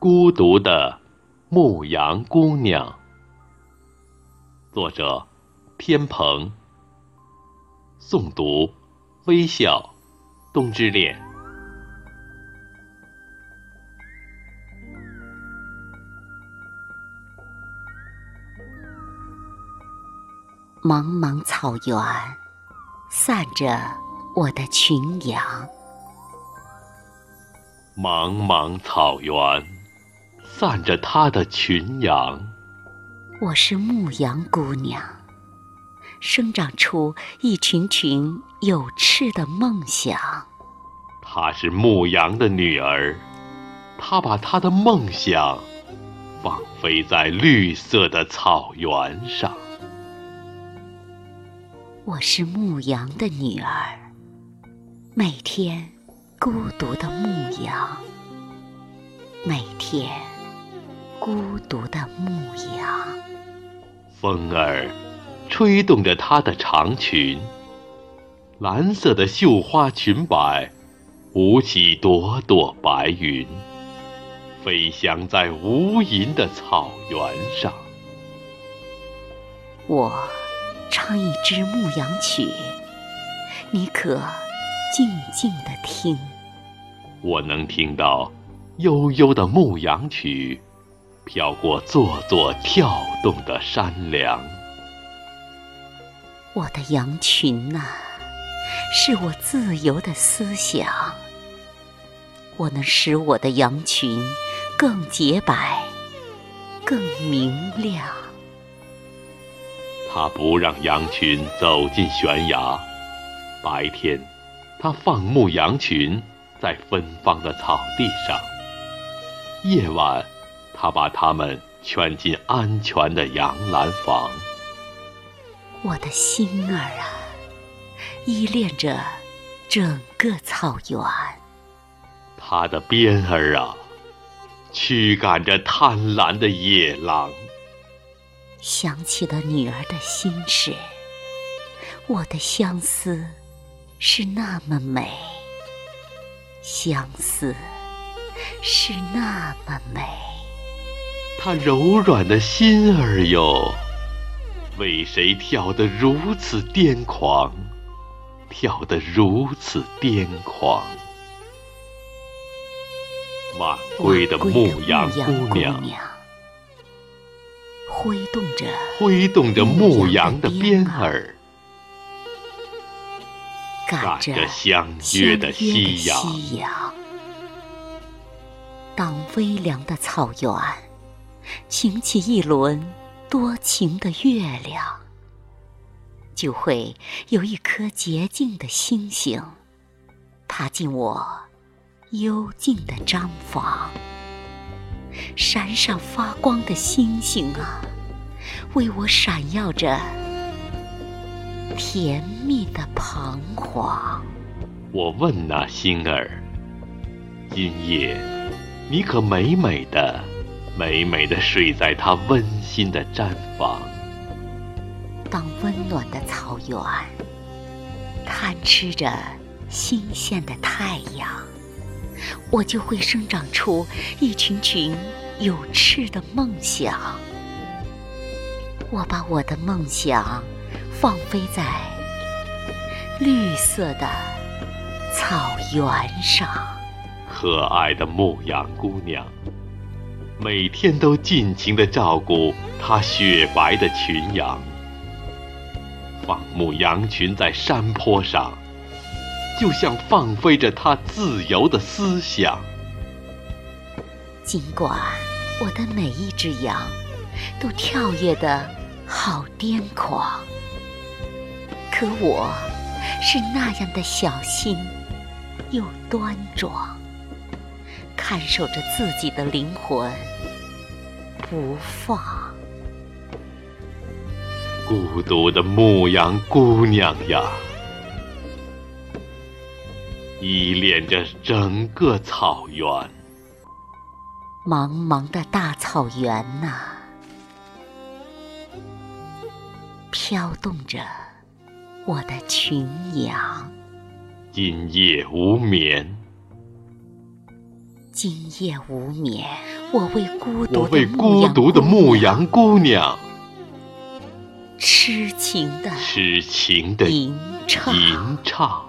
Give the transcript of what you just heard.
孤独的牧羊姑娘，作者：天鹏，诵读：微笑，冬之恋。茫茫草原，散着我的群羊。茫茫草原，散着他的群羊。我是牧羊姑娘，生长出一群群有翅的梦想。她是牧羊的女儿，她把她的梦想放飞在绿色的草原上。我是牧羊的女儿，每天孤独的牧羊，每天孤独的牧羊。风儿吹动着她的长裙，蓝色的绣花裙摆舞起朵朵白云，飞翔在无垠的草原上。我。唱一支牧羊曲，你可静静地听。我能听到悠悠的牧羊曲，飘过座座跳动的山梁。我的羊群呐，是我自由的思想。我能使我的羊群更洁白，更明亮。他不让羊群走进悬崖。白天，他放牧羊群在芬芳的草地上；夜晚，他把它们圈进安全的羊栏房。我的心儿啊，依恋着整个草原。他的鞭儿啊，驱赶着贪婪的野狼。想起了女儿的心事，我的相思是那么美，相思是那么美。她柔软的心儿哟，为谁跳得如此癫狂，跳得如此癫狂？晚归的牧羊姑娘。挥动着挥动着牧羊的鞭儿，赶着相约的夕阳。当微凉的草原擎起一轮多情的月亮，就会有一颗洁净的星星爬进我幽静的毡房。闪闪发光的星星啊，为我闪耀着甜蜜的彷徨。我问那星儿：今夜你可美美的、美美的睡在它温馨的毡房？当温暖的草原贪吃着新鲜的太阳。我就会生长出一群群有翅的梦想。我把我的梦想放飞在绿色的草原上。可爱的牧羊姑娘，每天都尽情地照顾它雪白的群羊，放牧羊群在山坡上。就像放飞着他自由的思想。尽管我的每一只羊都跳跃的好癫狂，可我是那样的小心又端庄，看守着自己的灵魂不放。孤独的牧羊姑娘呀！依恋着整个草原，茫茫的大草原呐，飘动着我的群羊。今夜无眠，今夜无眠，我为孤独我为孤独的牧羊姑娘痴情的痴情的吟唱。吟唱。